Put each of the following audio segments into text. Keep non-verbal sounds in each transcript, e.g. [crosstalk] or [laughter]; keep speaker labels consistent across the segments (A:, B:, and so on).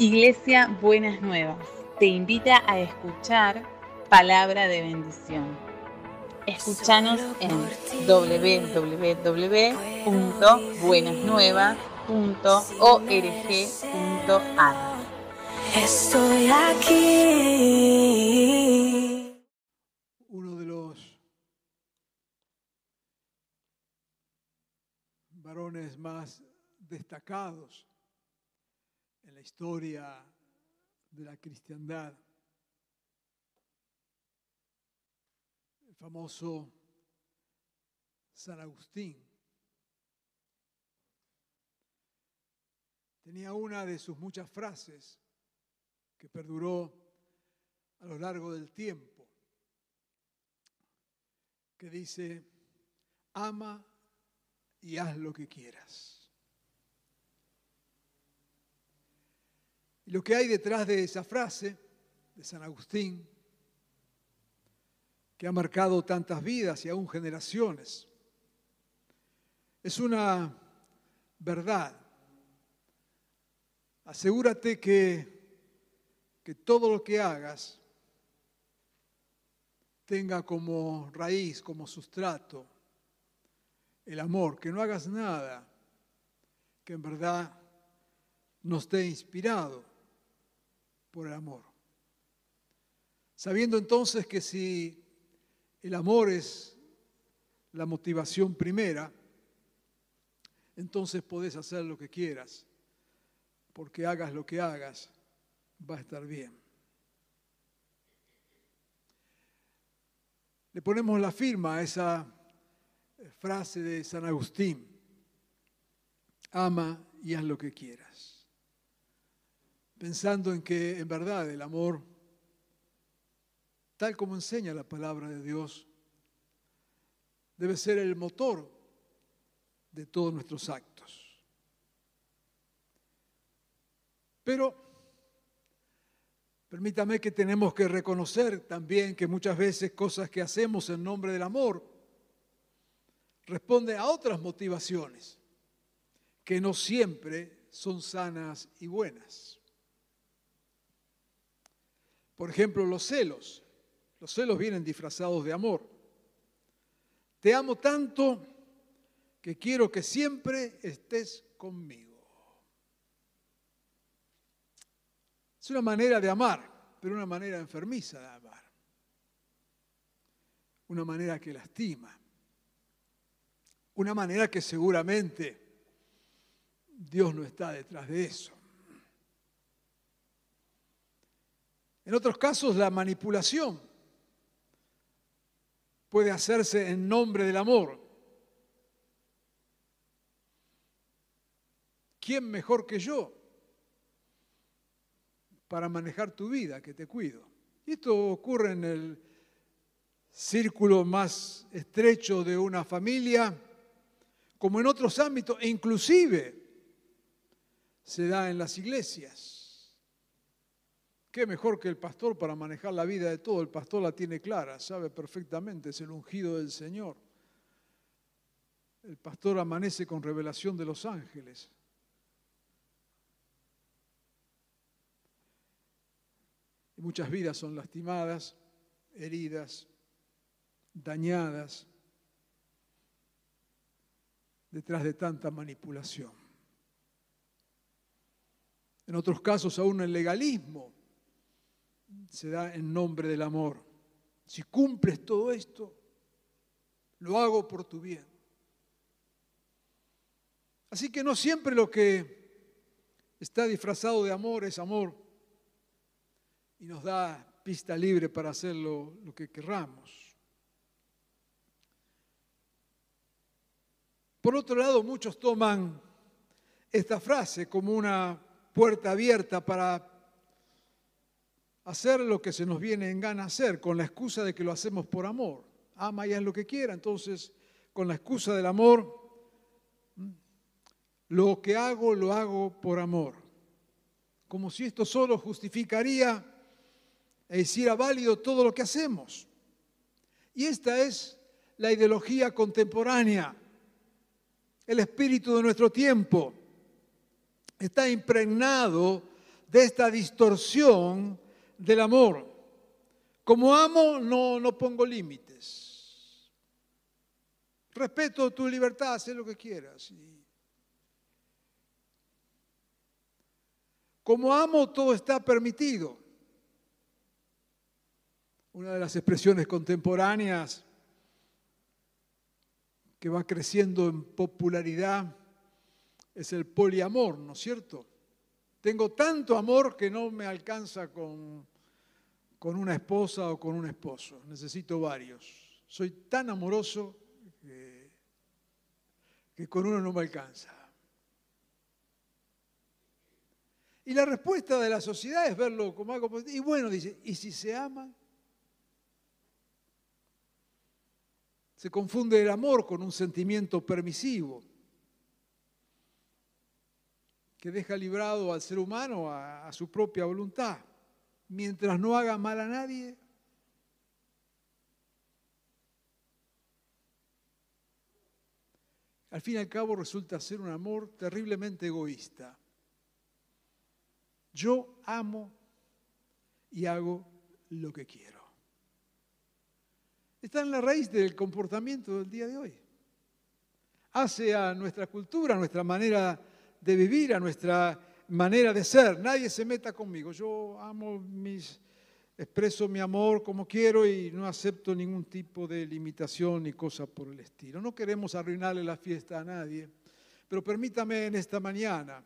A: Iglesia Buenas Nuevas te invita a escuchar palabra de bendición. Escúchanos en www.buenasnuevas.org.ar.
B: Estoy aquí.
C: uno de los varones más destacados en la historia de la cristiandad, el famoso San Agustín. Tenía una de sus muchas frases que perduró a lo largo del tiempo que dice, ama y haz lo que quieras. Lo que hay detrás de esa frase de San Agustín, que ha marcado tantas vidas y aún generaciones, es una verdad. Asegúrate que, que todo lo que hagas tenga como raíz, como sustrato, el amor, que no hagas nada que en verdad no esté inspirado por el amor. Sabiendo entonces que si el amor es la motivación primera, entonces podés hacer lo que quieras, porque hagas lo que hagas, va a estar bien. Le ponemos la firma a esa frase de San Agustín, ama y haz lo que quieras, pensando en que en verdad el amor, tal como enseña la palabra de Dios, debe ser el motor de todos nuestros actos. Pero permítame que tenemos que reconocer también que muchas veces cosas que hacemos en nombre del amor responden a otras motivaciones que no siempre son sanas y buenas. Por ejemplo, los celos. Los celos vienen disfrazados de amor. Te amo tanto que quiero que siempre estés conmigo. Es una manera de amar, pero una manera enfermiza de amar. Una manera que lastima. Una manera que seguramente Dios no está detrás de eso. En otros casos, la manipulación puede hacerse en nombre del amor. ¿Quién mejor que yo para manejar tu vida, que te cuido? Y esto ocurre en el círculo más estrecho de una familia, como en otros ámbitos, e inclusive se da en las iglesias. ¿Qué mejor que el pastor para manejar la vida de todo? El pastor la tiene clara, sabe perfectamente, es el ungido del Señor. El pastor amanece con revelación de los ángeles. Y muchas vidas son lastimadas, heridas, dañadas detrás de tanta manipulación. En otros casos aún el legalismo se da en nombre del amor. Si cumples todo esto, lo hago por tu bien. Así que no siempre lo que está disfrazado de amor es amor y nos da pista libre para hacer lo, lo que querramos. Por otro lado, muchos toman esta frase como una puerta abierta para hacer lo que se nos viene en gana hacer, con la excusa de que lo hacemos por amor. Ama y haz lo que quiera. Entonces, con la excusa del amor, lo que hago, lo hago por amor. Como si esto solo justificaría e hiciera válido todo lo que hacemos. Y esta es la ideología contemporánea, el espíritu de nuestro tiempo. Está impregnado de esta distorsión del amor. Como amo, no, no pongo límites. Respeto tu libertad, haz lo que quieras. Como amo, todo está permitido. Una de las expresiones contemporáneas que va creciendo en popularidad es el poliamor, ¿no es cierto? Tengo tanto amor que no me alcanza con, con una esposa o con un esposo, necesito varios. Soy tan amoroso que, con uno no me alcanza. Y la respuesta de la sociedad es verlo como algo Y bueno, dice, ¿y si se aman? Se confunde el amor con un sentimiento permisivo que deja librado al ser humano a, su propia voluntad. Mientras no haga mal a nadie, al fin y al cabo resulta ser un amor terriblemente egoísta. Yo amo y hago lo que quiero está en la raíz del comportamiento del día de hoy. Hace a nuestra cultura, a nuestra manera de vivir, a nuestra manera de ser. Nadie se meta conmigo. Yo amo mis, expreso mi amor como quiero y no acepto ningún tipo de limitación ni cosa por el estilo. No queremos arruinarle la fiesta a nadie, pero permítame en esta mañana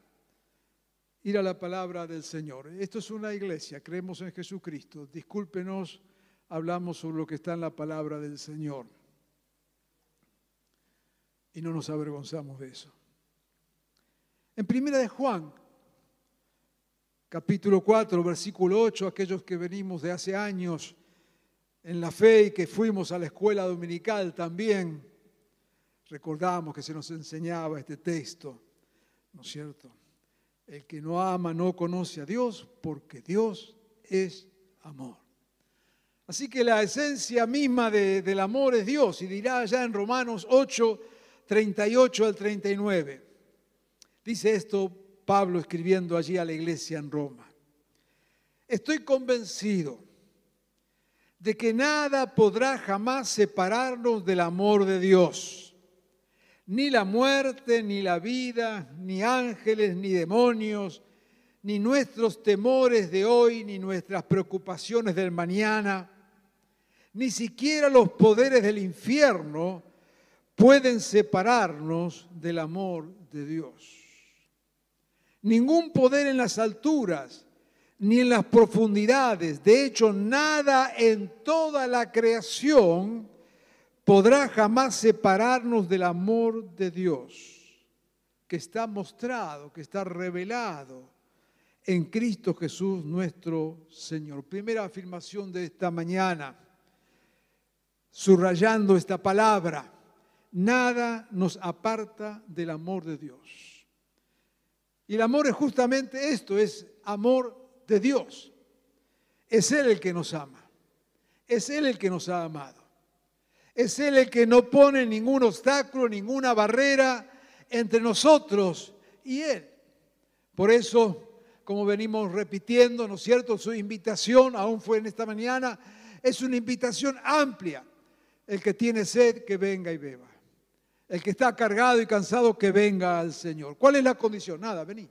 C: ir a la palabra del Señor. Esto es una iglesia, creemos en Jesucristo. Discúlpenos hablamos sobre lo que está en la palabra del Señor. Y no nos avergonzamos de eso. En primera de Juan, capítulo 4, versículo 8, aquellos que venimos de hace años en la fe y que fuimos a la escuela dominical también, recordamos que se nos enseñaba este texto, ¿no es cierto? El que no ama no conoce a Dios porque Dios es amor. Así que la esencia misma del amor es Dios y dirá allá en Romanos 8, 38 al 39. Dice esto Pablo escribiendo allí a la iglesia en Roma. Estoy convencido de que nada podrá jamás separarnos del amor de Dios. Ni la muerte, ni la vida, ni ángeles, ni demonios, ni nuestros temores de hoy, ni nuestras preocupaciones del mañana ni siquiera los poderes del infierno pueden separarnos del amor de Dios. Ningún poder en las alturas ni en las profundidades, de hecho nada en toda la creación podrá jamás separarnos del amor de Dios, que está mostrado, que está revelado en Cristo Jesús nuestro Señor. Primera afirmación de esta mañana subrayando esta palabra, nada nos aparta del amor de Dios. Y el amor es justamente esto, es amor de Dios. Es Él el que nos ama. Es Él el que nos ha amado. Es Él el que no pone ningún obstáculo, ninguna barrera entre nosotros y Él. Por eso, como venimos repitiendo, ¿no es cierto? Su invitación, aún fue en esta mañana, es una invitación amplia el que tiene sed, que venga y beba. El que está cargado y cansado, que venga al Señor. ¿Cuál es la condición? Nada, vení.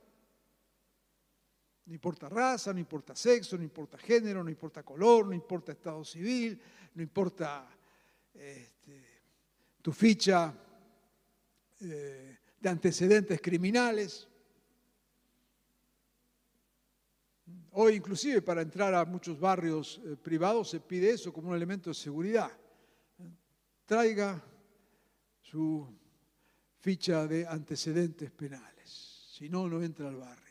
C: No importa raza, no importa sexo, no importa género, no importa color, no importa estado civil, no importa este, tu ficha eh, de antecedentes criminales. Hoy inclusive para entrar a muchos barrios eh, privados se pide eso como un elemento de seguridad traiga su ficha de antecedentes penales, si no, no entra al barrio.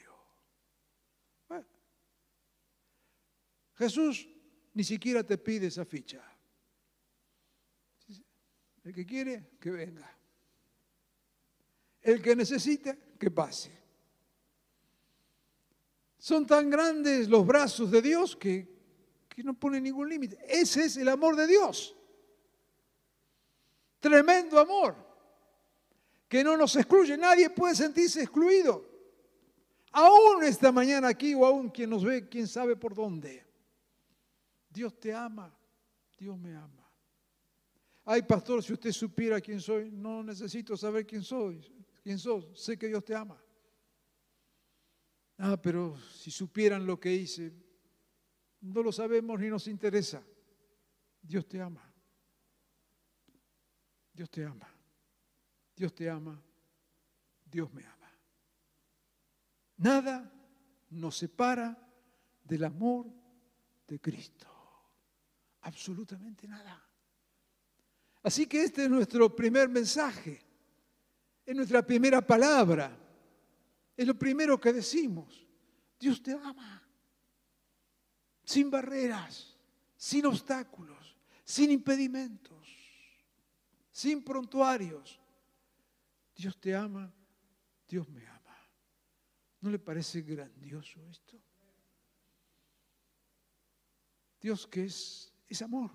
C: Jesús ni siquiera te pide esa ficha. El que quiere, que venga. El que necesita, que pase. Son tan grandes los brazos de Dios que, que no pone ningún límite. Ese es el amor de Dios. Tremendo amor que no nos excluye. Nadie puede sentirse excluido. Aún esta mañana aquí o aún quien nos ve, quién sabe por dónde. Dios te ama, Dios me ama. Ay, pastor, si usted supiera quién soy, no necesito saber quién soy, quién sos, sé que Dios te ama. Ah, pero si supieran lo que hice, no lo sabemos ni nos interesa. Dios te ama. Dios te ama. Dios te ama. Dios me ama. Nada nos separa del amor de Cristo. Absolutamente nada. Así que este es nuestro primer mensaje, es nuestra primera palabra, es lo primero que decimos. Dios te ama, sin barreras, sin obstáculos, sin impedimentos, sin prontuarios. Dios te ama, Dios me ama. ¿No le parece grandioso esto? Dios que es, es amor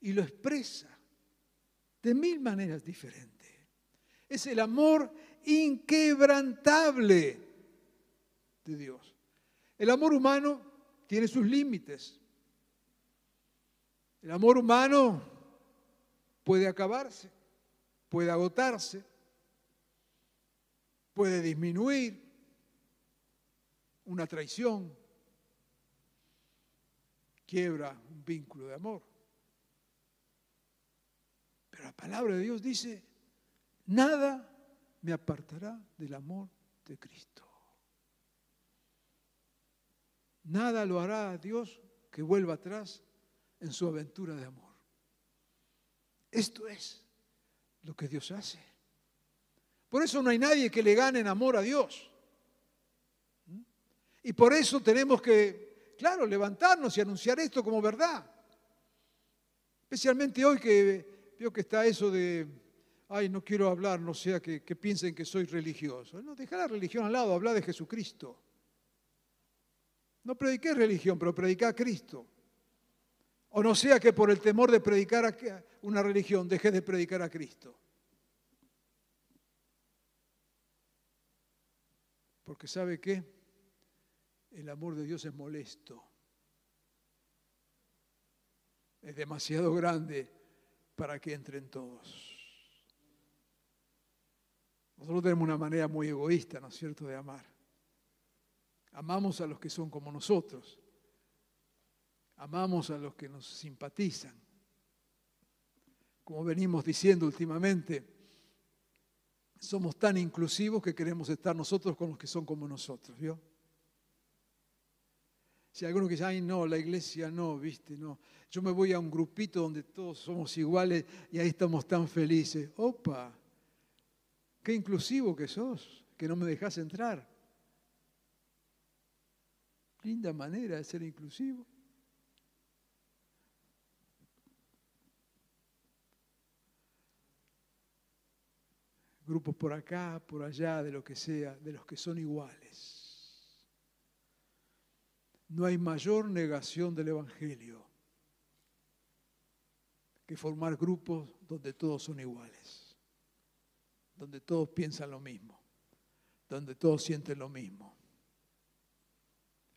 C: y lo expresa de mil maneras diferentes. Es el amor inquebrantable de Dios. El amor humano tiene sus límites. El amor humano puede acabarse, puede agotarse, puede disminuir una traición, quiebra un vínculo de amor. Pero la palabra de Dios dice, nada me apartará del amor de Cristo. Nada lo hará a Dios que vuelva atrás en su aventura de amor. Esto es lo que Dios hace. Por eso no hay nadie que le gane en amor a Dios. Y por eso tenemos que, claro, levantarnos y anunciar esto como verdad. Especialmente hoy que veo que está eso de, ay, no quiero hablar, no sea que, piensen que soy religioso. No, dejar la religión al lado, hablar de Jesucristo. No prediqué religión, pero prediqué a Cristo. O no sea que por el temor de predicar una religión deje de predicar a Cristo. Porque ¿sabe qué? El amor de Dios es molesto. Es demasiado grande para que entren todos. Nosotros tenemos una manera muy egoísta, ¿no es cierto?, de amar. Amamos a los que son como nosotros. Amamos a los que nos simpatizan. Como venimos diciendo últimamente, somos tan inclusivos que queremos estar nosotros con los que son como nosotros, ¿vio? Si alguno que dice, ay, no, la iglesia no, viste, no. Yo me voy a un grupito donde todos somos iguales y ahí estamos tan felices. Opa, qué inclusivo que sos, que no me dejas entrar. Linda manera de ser inclusivo. Grupos por acá, por allá, de lo que sea, de los que son iguales. No hay mayor negación del Evangelio que formar grupos donde todos son iguales, donde todos piensan lo mismo, donde todos sienten lo mismo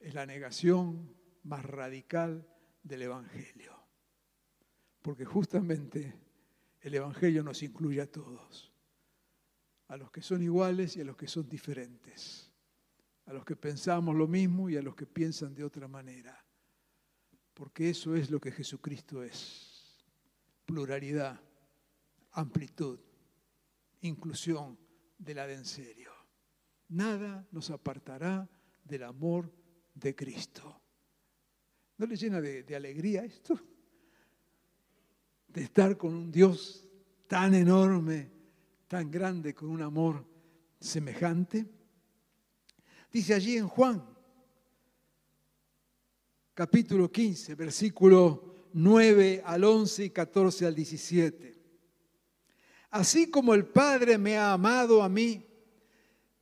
C: es la negación más radical del Evangelio. Porque justamente el Evangelio nos incluye a todos, a los que son iguales y a los que son diferentes, a los que pensamos lo mismo y a los que piensan de otra manera. Porque eso es lo que Jesucristo es. Pluralidad, amplitud, inclusión de la de en serio. Nada nos apartará del amor de Cristo. ¿No le llena de, alegría esto? De estar con un Dios tan enorme, tan grande, con un amor semejante. Dice allí en Juan, capítulo 15, versículo 9 al 11 y 14 al 17. Así como el Padre me ha amado a mí,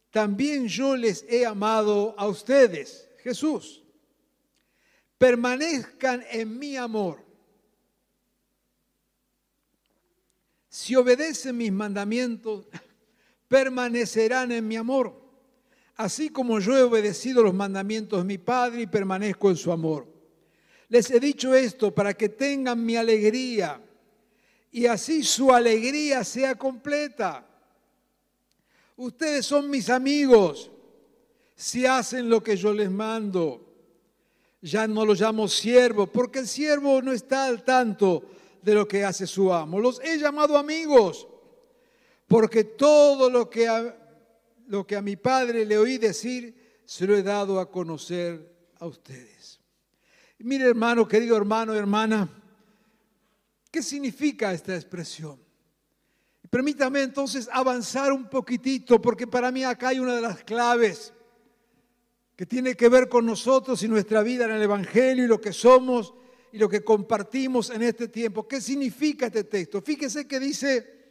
C: también yo les he amado a ustedes. Jesús, permanezcan en mi amor. Si obedecen mis mandamientos, permanecerán en mi amor, así como yo he obedecido los mandamientos de mi Padre y permanezco en su amor. Les he dicho esto para que tengan mi alegría y así su alegría sea completa. Ustedes son mis amigos si hacen lo que yo les mando. Ya no los llamo siervos, porque el siervo no está al tanto de lo que hace su amo. Los he llamado amigos, porque todo lo que a, lo que a mi padre le oí decir, se lo he dado a conocer a ustedes. Mire hermano, querido hermano, hermana, ¿qué significa esta expresión? Permítame entonces avanzar un poquitito, porque para mí acá hay una de las claves que tiene que ver con nosotros y nuestra vida en el Evangelio y lo que somos y lo que compartimos en este tiempo. ¿Qué significa este texto? Fíjese que dice,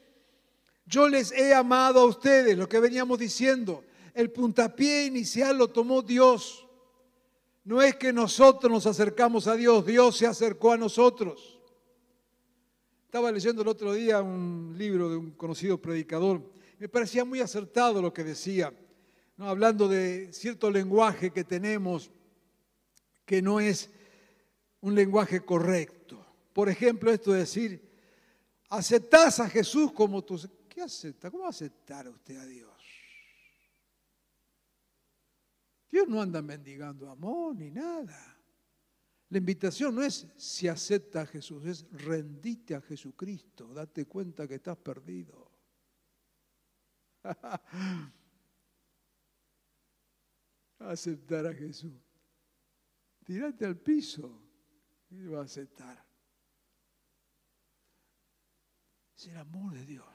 C: yo les he amado a ustedes, lo que veníamos diciendo. El puntapié inicial lo tomó Dios. No es que nosotros nos acercamos a Dios, Dios se acercó a nosotros. Estaba leyendo el otro día un libro de un conocido predicador. Me parecía muy acertado lo que decía, ¿no? hablando de cierto lenguaje que tenemos que no es un lenguaje correcto. Por ejemplo, esto de decir, aceptás a Jesús como tu... ¿Qué acepta? ¿Cómo aceptar a usted a Dios? Dios no anda mendigando amor ni nada. La invitación no es si acepta a Jesús, es rendite a Jesucristo, date cuenta que estás perdido. [laughs] aceptar a Jesús. Tírate al piso va a aceptar. Es el amor de Dios.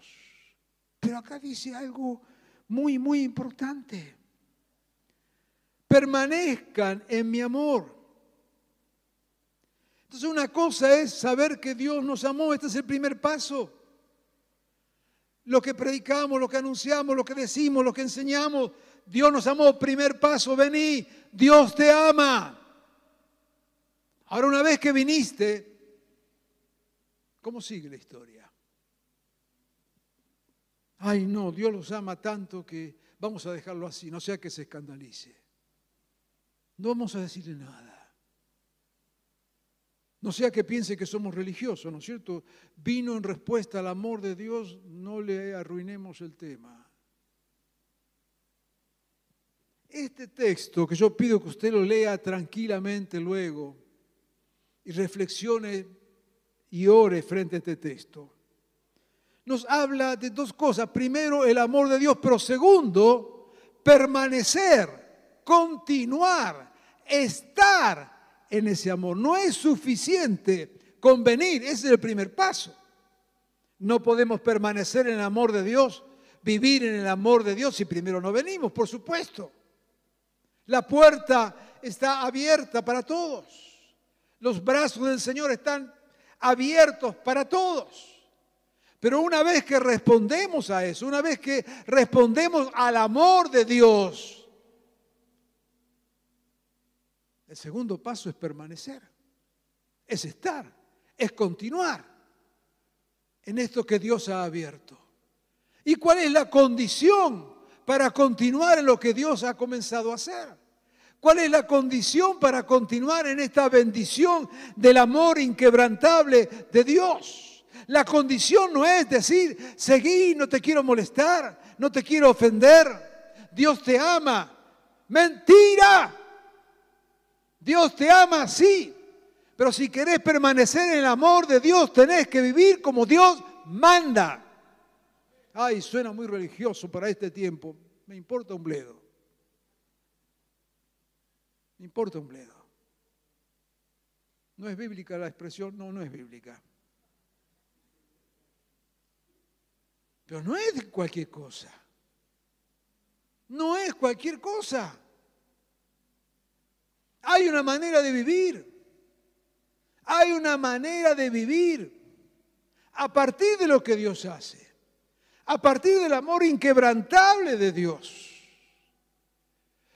C: Pero acá dice algo muy, muy importante. Permanezcan en mi amor. Entonces una cosa es saber que Dios nos amó, este es el primer paso. Lo que predicamos, lo que anunciamos, lo que decimos, lo que enseñamos, Dios nos amó, primer paso, vení, Dios te ama. Ahora una vez que viniste, ¿cómo sigue la historia? Ay, no, Dios los ama tanto que vamos a dejarlo así, no sea que se escandalice. No vamos a decirle nada. No sea que piense que somos religiosos, ¿no es cierto? Vino en respuesta al amor de Dios, no le arruinemos el tema. Este texto que yo pido que usted lo lea tranquilamente luego y reflexione y ore frente a este texto nos habla de dos cosas. Primero, el amor de Dios, pero segundo, permanecer, continuar, estar en ese amor. No es suficiente convenir, ese es el primer paso. No podemos permanecer en el amor de Dios, vivir en el amor de Dios si primero no venimos, por supuesto. La puerta está abierta para todos. Los brazos del Señor están abiertos para todos. Pero una vez que respondemos a eso, una vez que respondemos al amor de Dios, el segundo paso es permanecer, es estar, es continuar en esto que Dios ha abierto. ¿Y cuál es la condición para continuar en lo que Dios ha comenzado a hacer? ¿Cuál es la condición para continuar en esta bendición del amor inquebrantable de Dios? La condición no es decir, seguí, no te quiero molestar, no te quiero ofender. Dios te ama. Mentira. Dios te ama, sí. Pero si querés permanecer en el amor de Dios, tenés que vivir como Dios manda. Ay, suena muy religioso para este tiempo. Me importa un bledo. Me importa un bledo. ¿No es bíblica la expresión? No, no es bíblica. Pero no es cualquier cosa. No es cualquier cosa. Hay una manera de vivir. Hay una manera de vivir a partir de lo que Dios hace. A partir del amor inquebrantable de Dios.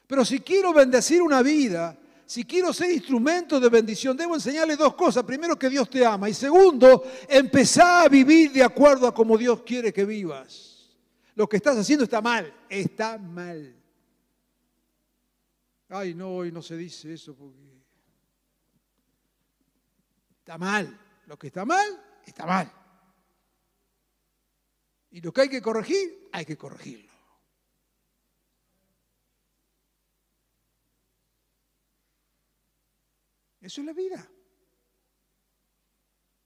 C: Pero si quiero bendecir una vida, si quiero ser instrumento de bendición, debo enseñarle dos cosas. Primero, que Dios te ama. Y segundo, empezar a vivir de acuerdo a como Dios quiere que vivas. Lo que estás haciendo está mal. Está mal. Ay, no, hoy no se dice eso porque está mal. Lo que está mal, está mal. Y lo que hay que corregir, hay que corregirlo. Eso es la vida.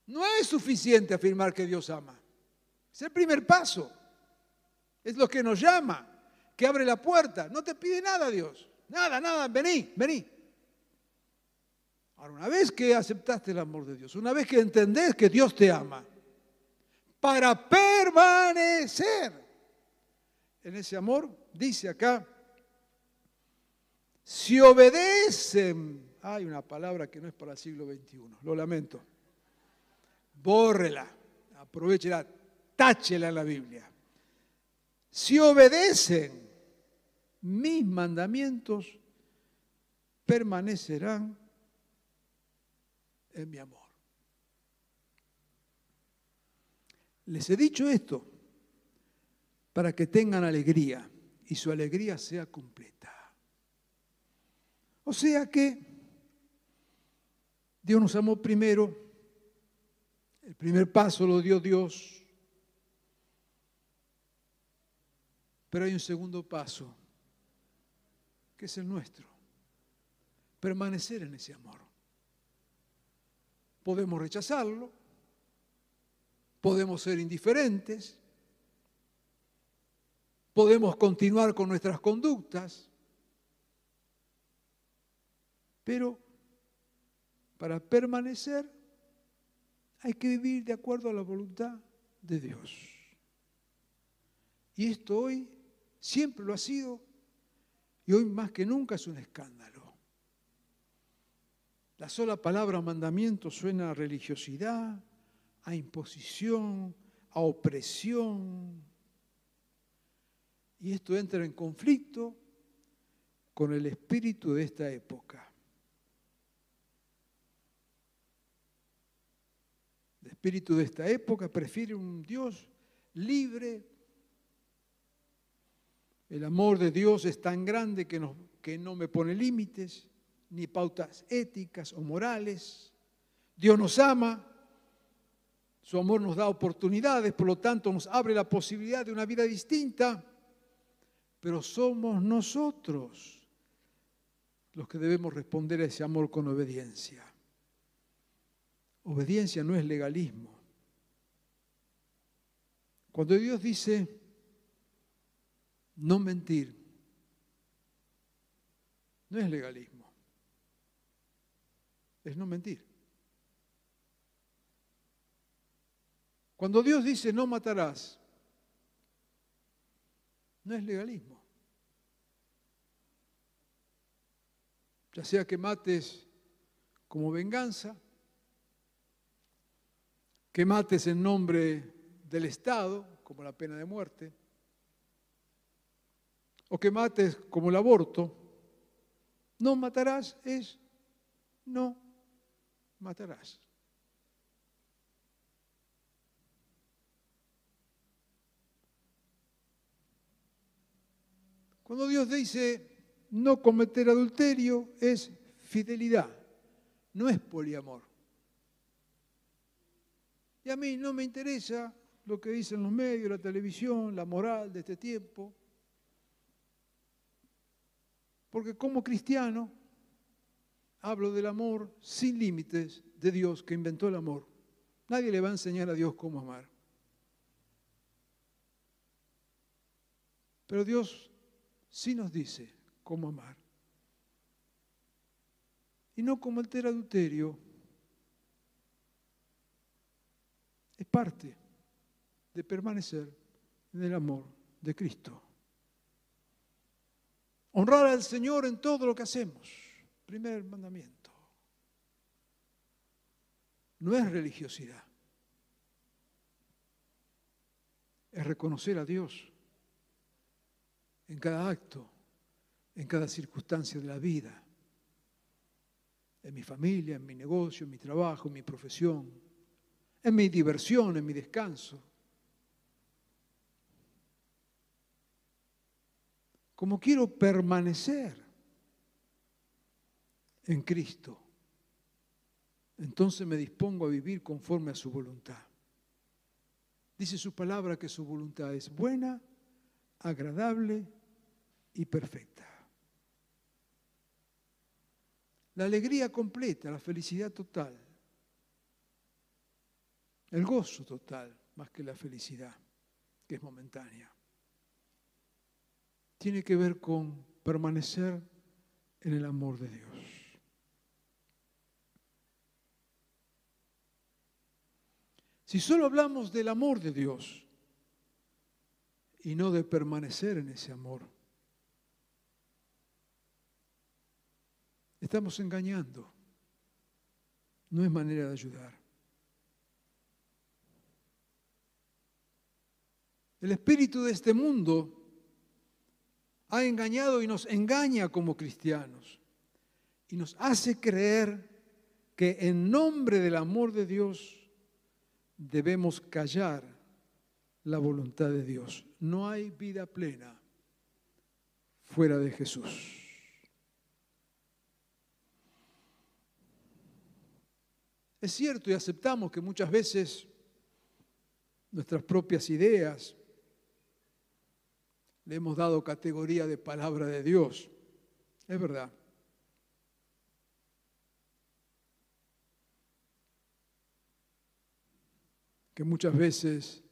C: No es suficiente afirmar que Dios ama. Es el primer paso. Es lo que nos llama, que abre la puerta. No te pide nada Dios. Nada, nada. Vení, vení. Ahora, una vez que aceptaste el amor de Dios, una vez que entendés que Dios te ama, para permanecer en ese amor, dice acá, si obedecen, hay una palabra que no es para el siglo XXI, lo lamento, bórrela, aprovechela, táchela en la Biblia. Si obedecen mis mandamientos, permanecerán en mi amor. Les he dicho esto para que tengan alegría y su alegría sea completa. O sea que Dios nos amó primero, el primer paso lo dio Dios, pero hay un segundo paso, que es el nuestro, permanecer en ese amor. Podemos rechazarlo, podemos ser indiferentes, podemos continuar con nuestras conductas, pero para permanecer hay que vivir de acuerdo a la voluntad de Dios. Y esto hoy siempre lo ha sido y hoy más que nunca es un escándalo. La sola palabra mandamiento suena a religiosidad, a imposición, a opresión. Y esto entra en conflicto con el espíritu de esta época. El espíritu de esta época prefiere un Dios libre. El amor de Dios es tan grande que no, que no me pone límites ni pautas éticas o morales. Dios nos ama, su amor nos da oportunidades, por lo tanto nos abre la posibilidad de una vida distinta, pero somos nosotros los que debemos responder a ese amor con obediencia. Obediencia no es legalismo. Cuando Dios dice no mentir, no es legalismo es no mentir. Cuando Dios dice no matarás, no es legalismo. Ya sea que mates como venganza, que mates en nombre del Estado, como la pena de muerte, o que mates como el aborto, no matarás es no matarás. Cuando Dios dice no cometer adulterio es fidelidad, no es poliamor. Y a mí no me interesa lo que dicen los medios, la televisión, la moral de este tiempo, porque como cristiano hablo del amor sin límites de Dios que inventó el amor. Nadie le va a enseñar a Dios cómo amar. Pero Dios sí nos dice cómo amar. Y no como el adulterio. Es parte de permanecer en el amor de Cristo. Honrar al Señor en todo lo que hacemos Primer mandamiento. No es religiosidad. Es reconocer a Dios en cada acto, en cada circunstancia de la vida, en mi familia, en mi negocio, en mi trabajo, en mi profesión, en mi diversión, en mi descanso. Como quiero permanecer en Cristo, entonces me dispongo a vivir conforme a su voluntad. Dice su palabra que su voluntad es buena, agradable y perfecta. La alegría completa, la felicidad total, el gozo total, más que la felicidad, que es momentánea, tiene que ver con permanecer en el amor de Dios. Si solo hablamos del amor de Dios y no de permanecer en ese amor, estamos engañando. No es manera de ayudar. El espíritu de este mundo ha engañado y nos engaña como cristianos y nos hace creer que en nombre del amor de Dios debemos callar la voluntad de Dios. No hay vida plena fuera de Jesús. Es cierto y aceptamos que muchas veces nuestras propias ideas le hemos dado categoría de palabra de Dios. Es verdad. que muchas veces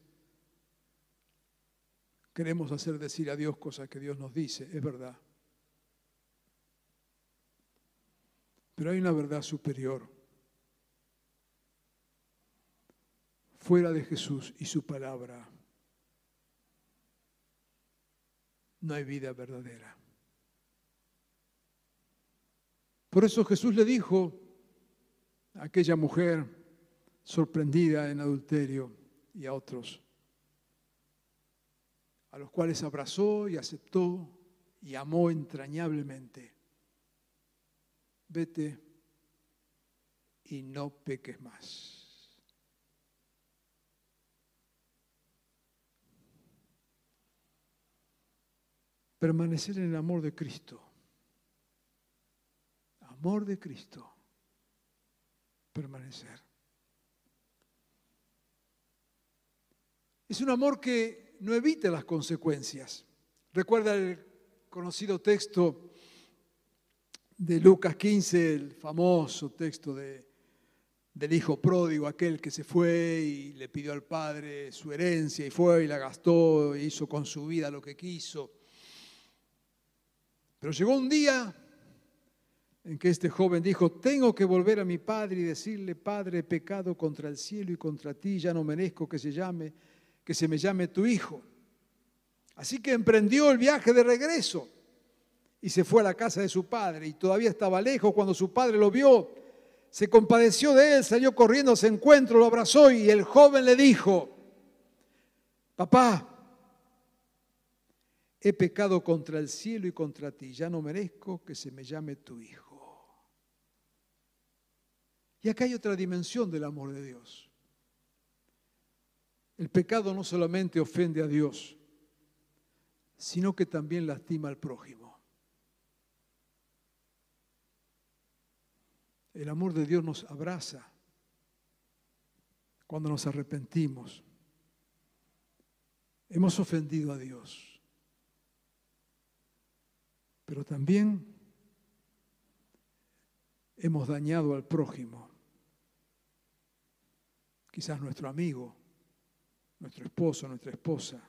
C: queremos hacer decir a Dios cosas que Dios nos dice, es verdad. Pero hay una verdad superior. Fuera de Jesús y su palabra, no hay vida verdadera. Por eso Jesús le dijo a aquella mujer, sorprendida en adulterio y a otros, a los cuales abrazó y aceptó y amó entrañablemente. Vete y no peques más. Permanecer en el amor de Cristo. Amor de Cristo. Permanecer. Es un amor que no evita las consecuencias. Recuerda el conocido texto de Lucas 15, el famoso texto de, del hijo pródigo, aquel que se fue y le pidió al padre su herencia y fue y la gastó e hizo con su vida lo que quiso. Pero llegó un día en que este joven dijo, tengo que volver a mi padre y decirle, Padre, he pecado contra el cielo y contra ti, ya no merezco que se llame que se me llame tu hijo. Así que emprendió el viaje de regreso y se fue a la casa de su padre y todavía estaba lejos cuando su padre lo vio. Se compadeció de él, salió corriendo a su encuentro, lo abrazó y el joven le dijo, papá, he pecado contra el cielo y contra ti, ya no merezco que se me llame tu hijo. Y acá hay otra dimensión del amor de Dios. El pecado no solamente ofende a Dios, sino que también lastima al prójimo. El amor de Dios nos abraza cuando nos arrepentimos. Hemos ofendido a Dios, pero también hemos dañado al prójimo, quizás nuestro amigo, nuestro esposo, nuestra esposa,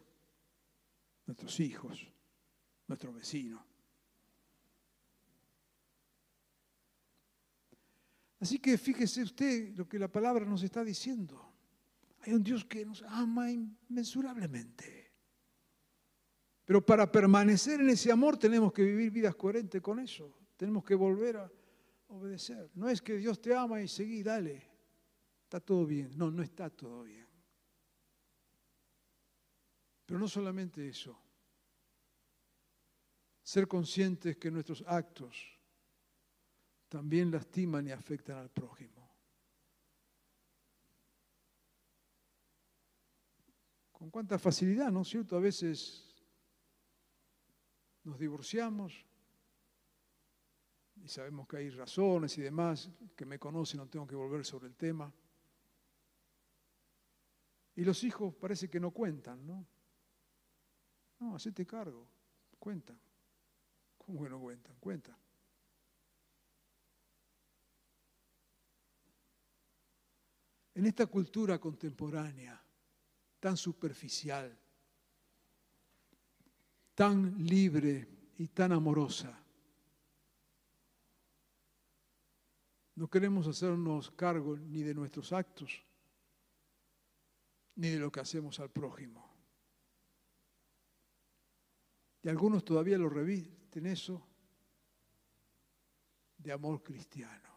C: nuestros hijos, nuestro vecino. Así que fíjese usted lo que la palabra nos está diciendo. Hay un Dios que nos ama inmensurablemente. Pero para permanecer en ese amor tenemos que vivir vidas coherentes con eso. Tenemos que volver a obedecer. No es que Dios te ama y seguí, dale. Está todo bien. No, no está todo bien. Pero no solamente eso, ser conscientes que nuestros actos también lastiman y afectan al prójimo. Con cuánta facilidad, ¿no es cierto? A veces nos divorciamos y sabemos que hay razones y demás, que me conocen, no tengo que volver sobre el tema. Y los hijos parece que no cuentan, ¿no? No, hacete cargo, cuentan. ¿Cómo que no cuentan? Cuentan. En esta cultura contemporánea, tan superficial, tan libre y tan amorosa, no queremos hacernos cargo ni de nuestros actos, ni de lo que hacemos al prójimo. Y algunos todavía lo revisten eso de amor cristiano.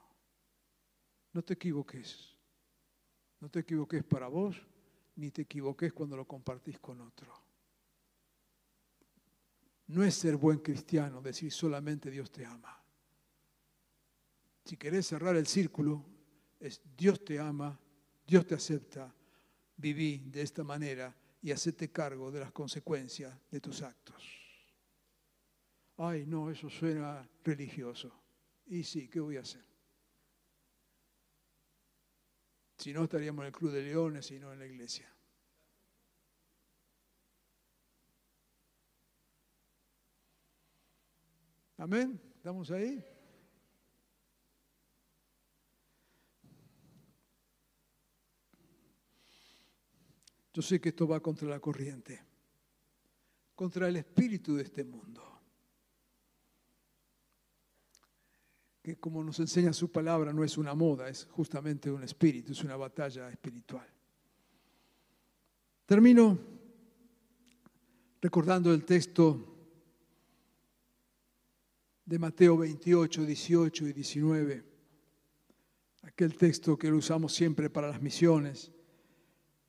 C: No te equivoques. No te equivoques para vos, ni te equivoques cuando lo compartís con otro. No es ser buen cristiano decir solamente Dios te ama. Si querés cerrar el círculo, es Dios te ama, Dios te acepta, viví de esta manera y hacete cargo de las consecuencias de tus actos. Ay, no, eso suena religioso. Y sí, ¿qué voy a hacer? Si no, estaríamos en el Club de Leones y no en la iglesia. Amén. ¿Estamos ahí? Yo sé que esto va contra la corriente, contra el espíritu de este mundo, que como nos enseña su palabra no es una moda, es justamente un espíritu, es una batalla espiritual. Termino recordando el texto de Mateo 28, 18 y 19, aquel texto que lo usamos siempre para las misiones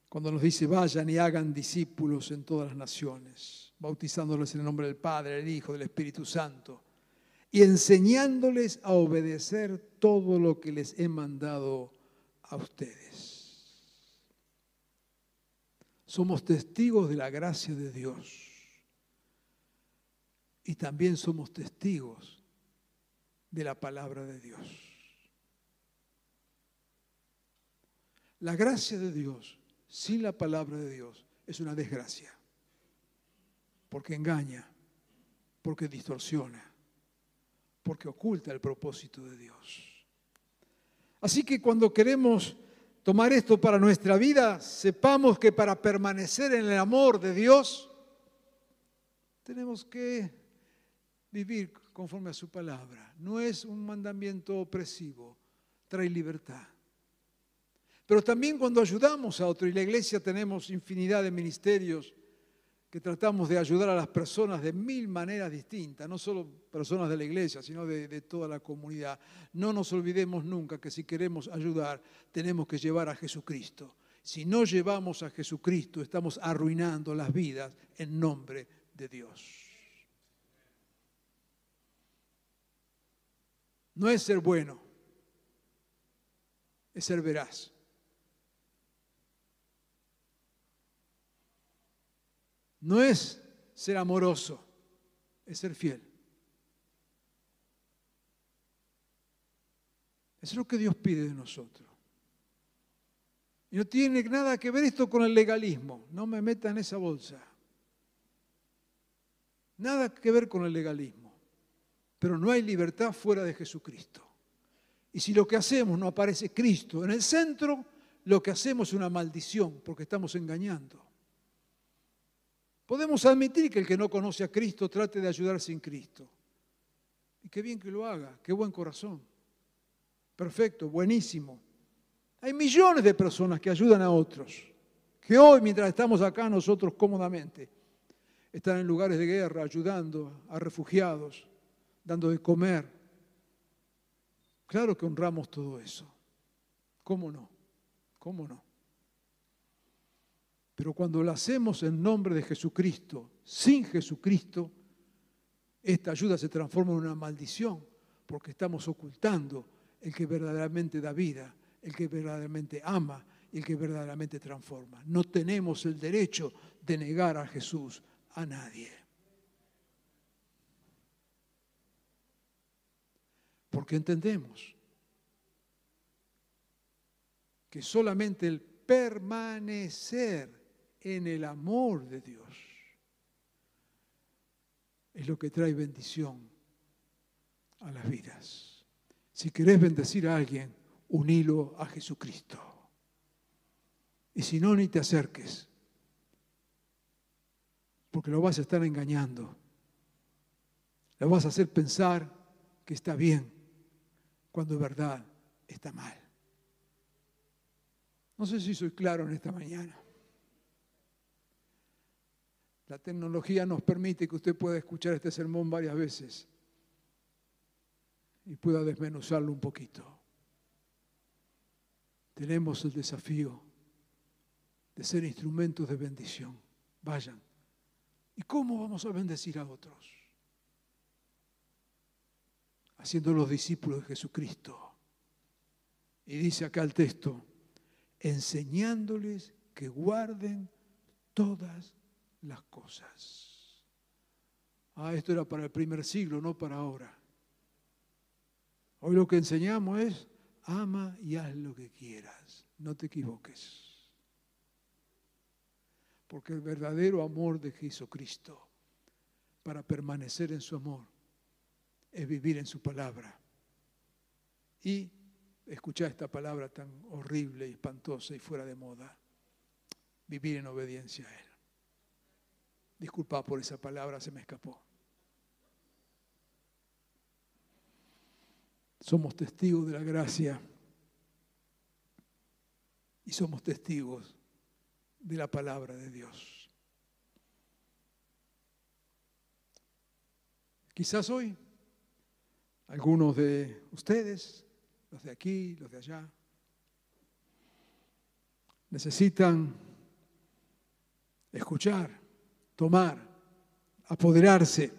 C: cuando nos dice, vayan y hagan discípulos en todas las naciones, bautizándoles en el nombre del Padre, del Hijo, del Espíritu Santo, y enseñándoles a obedecer todo lo que les he mandado a ustedes. Somos testigos de la gracia de Dios y también somos testigos de la palabra de Dios. La gracia de Dios sin la palabra de Dios es una desgracia. Porque engaña, porque distorsiona, porque oculta el propósito de Dios. Así que cuando queremos tomar esto para nuestra vida, sepamos que para permanecer en el amor de Dios, tenemos que vivir conforme a su palabra. No es un mandamiento opresivo, trae libertad. Pero también cuando ayudamos a otro, y la iglesia tenemos infinidad de ministerios que tratamos de ayudar a las personas de mil maneras distintas, no solo personas de la iglesia, sino de, de, toda la comunidad. No nos olvidemos nunca que si queremos ayudar, tenemos que llevar a Jesucristo. Si no llevamos a Jesucristo, estamos arruinando las vidas en nombre de Dios. No es ser bueno, es ser veraz. No es ser amoroso, es ser fiel. Eso es lo que Dios pide de nosotros. Y no tiene nada que ver esto con el legalismo. No me meta en esa bolsa. Nada que ver con el legalismo. Pero no hay libertad fuera de Jesucristo. Y si lo que hacemos no aparece Cristo en el centro, lo que hacemos es una maldición porque estamos engañando. Podemos admitir que el que no conoce a Cristo trate de ayudar sin Cristo. Y qué bien que lo haga, qué buen corazón. Perfecto, buenísimo. Hay millones de personas que ayudan a otros, que hoy, mientras estamos acá nosotros cómodamente, están en lugares de guerra ayudando a refugiados, dando de comer. Claro que honramos todo eso. ¿Cómo no? ¿Cómo no? Pero cuando lo hacemos en nombre de Jesucristo, sin Jesucristo, esta ayuda se transforma en una maldición, porque estamos ocultando el que verdaderamente da vida, el que verdaderamente ama y el que verdaderamente transforma. No tenemos el derecho de negar a Jesús a nadie. Porque entendemos que solamente el permanecer en el amor de Dios es lo que trae bendición a las vidas. Si querés bendecir a alguien, unilo a Jesucristo. Y si no, ni te acerques, porque lo vas a estar engañando. Lo vas a hacer pensar que está bien, cuando en verdad está mal. No sé si soy claro en esta mañana. La tecnología nos permite que usted pueda escuchar este sermón varias veces y pueda desmenuzarlo un poquito. Tenemos el desafío de ser instrumentos de bendición. Vayan. ¿Y cómo vamos a bendecir a otros? Haciendo los discípulos de Jesucristo. Y dice acá el texto, enseñándoles que guarden todas las cosas. Ah, esto era para el primer siglo, no para ahora. Hoy lo que enseñamos es, ama y haz lo que quieras, no te equivoques. Porque el verdadero amor de Jesucristo, para permanecer en su amor, es vivir en su palabra. Y escuchar esta palabra tan horrible y espantosa y fuera de moda, vivir en obediencia a Él. Disculpa por esa palabra, se me escapó. Somos testigos de la gracia y somos testigos de la palabra de Dios. Quizás hoy algunos de ustedes, los de aquí, los de allá, necesitan escuchar tomar, apoderarse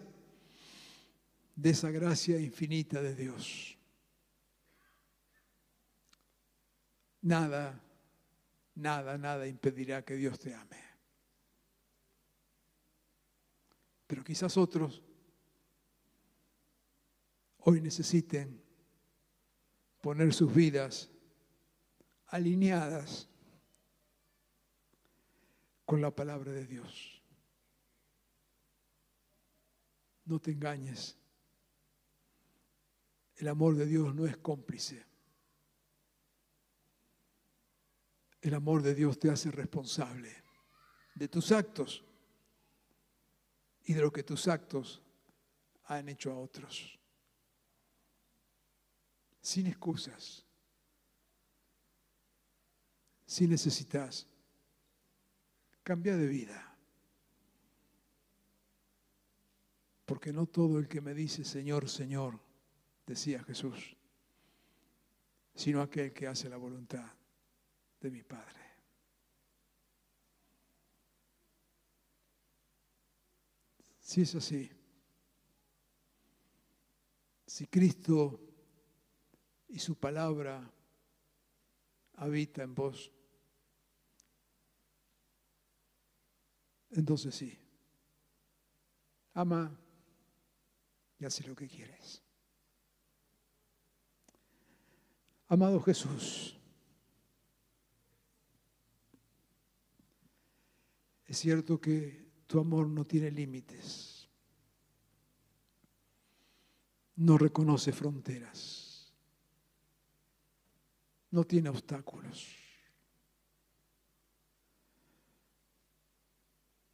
C: de esa gracia infinita de Dios. Nada, nada, nada impedirá que Dios te ame. Pero quizás otros hoy necesiten poner sus vidas alineadas con la palabra de Dios. No te engañes. El amor de Dios no es cómplice. El amor de Dios te hace responsable de tus actos y de lo que tus actos han hecho a otros. Sin excusas. Si necesitas, cambia de vida. Porque no todo el que me dice Señor, Señor, decía Jesús, sino aquel que hace la voluntad de mi Padre. Si es así, si Cristo y su palabra habita en vos, entonces sí, ama y hace lo que quieres. Amado Jesús, es cierto que tu amor no tiene límites, no reconoce fronteras, no tiene obstáculos,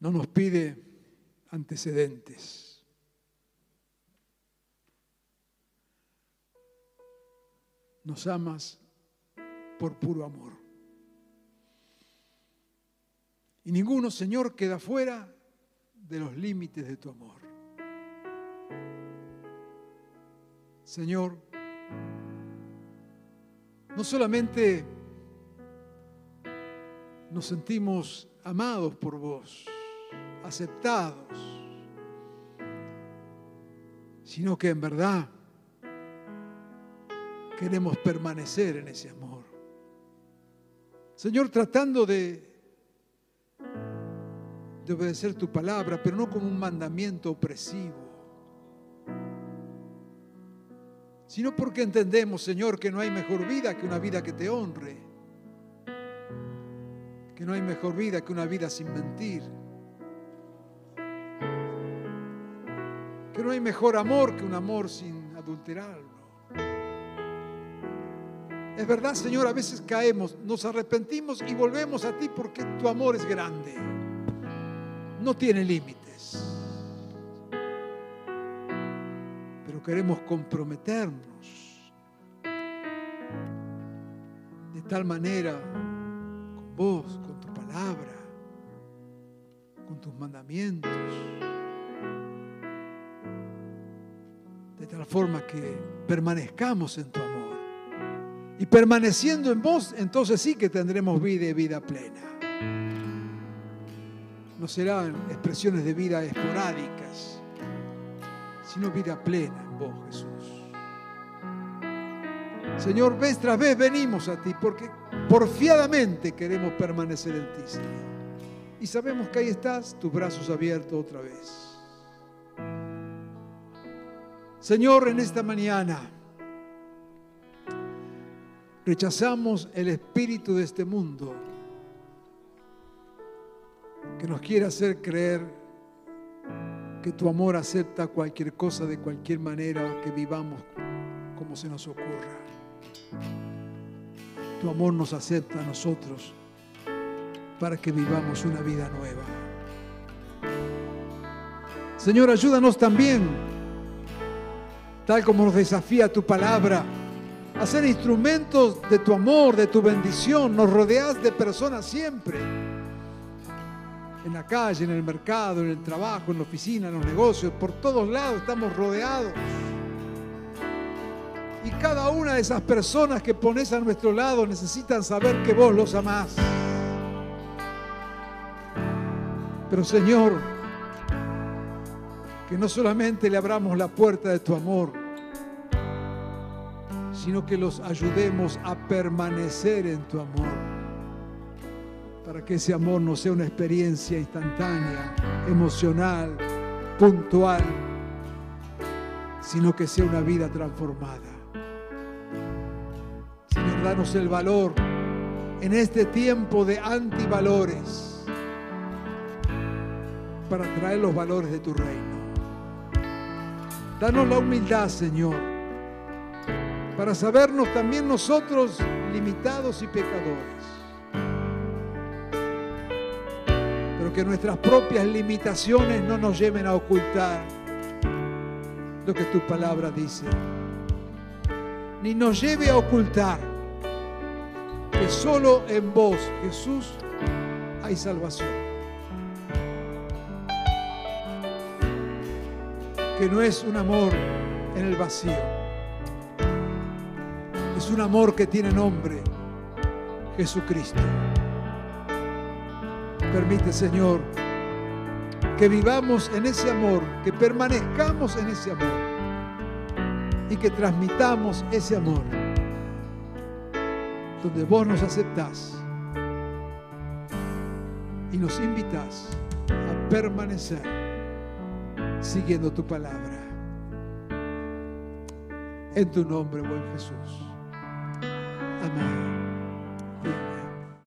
C: no nos pide antecedentes. nos amas por puro amor. Y ninguno, Señor, queda fuera de los límites de tu amor. Señor, no solamente nos sentimos amados por vos, aceptados, sino que en verdad queremos permanecer en ese amor. Señor, tratando de, de obedecer tu palabra, pero no como un mandamiento opresivo, sino porque entendemos, Señor, que no hay mejor vida que una vida que te honre, que no hay mejor vida que una vida sin mentir, que no hay mejor amor que un amor sin adulterarlo. Es verdad, Señor, a veces caemos, nos arrepentimos y volvemos a ti porque tu amor es grande, no tiene límites. Queremos comprometernos de tal manera con vos, con tu palabra, con tus mandamientos, de tal forma que permanezcamos en tu amor. Y permaneciendo en vos, entonces sí que tendremos vida y vida plena. No serán expresiones de vida esporádicas, sino vida plena vos, Jesús. Señor, vez tras vez venimos a ti porque porfiadamente queremos permanecer en ti, Señor. Y sabemos que ahí estás, tus brazos abiertos otra vez. Señor, en esta mañana rechazamos el espíritu de este mundo que nos quiere hacer creer que tu amor acepta cualquier cosa de cualquier manera que vivamos como se nos ocurra. Tu amor nos acepta a nosotros para que vivamos una vida nueva. Señor, ayúdanos también, tal como nos desafía tu palabra, a ser instrumentos de tu amor, de tu bendición. Nos rodeas de personas siempre. En la calle, en el mercado, en el trabajo, en la oficina, en los negocios, por todos lados estamos rodeados. Y cada una de esas personas que pones a nuestro lado necesitan saber que vos los amás. Pero Señor, que no solamente le abramos la puerta de tu amor, sino que los ayudemos a permanecer en tu amor, para que ese amor no sea una experiencia instantánea, emocional, puntual, sino que sea una vida transformada. Señor, danos el valor en este tiempo de antivalores para traer los valores de tu reino. Danos la humildad, Señor, para sabernos también nosotros limitados y pecadores. Que nuestras propias limitaciones no nos lleven a ocultar lo que tu palabra dice. Ni nos lleve a ocultar que solo en vos, Jesús, hay salvación. Que no es un amor en el vacío. Es un amor que tiene nombre, Jesucristo. Permite, Señor, que vivamos en ese amor, que permanezcamos en ese amor y que transmitamos ese amor donde vos nos aceptás y nos invitas a permanecer siguiendo tu palabra. En tu nombre, buen Jesús. Amén.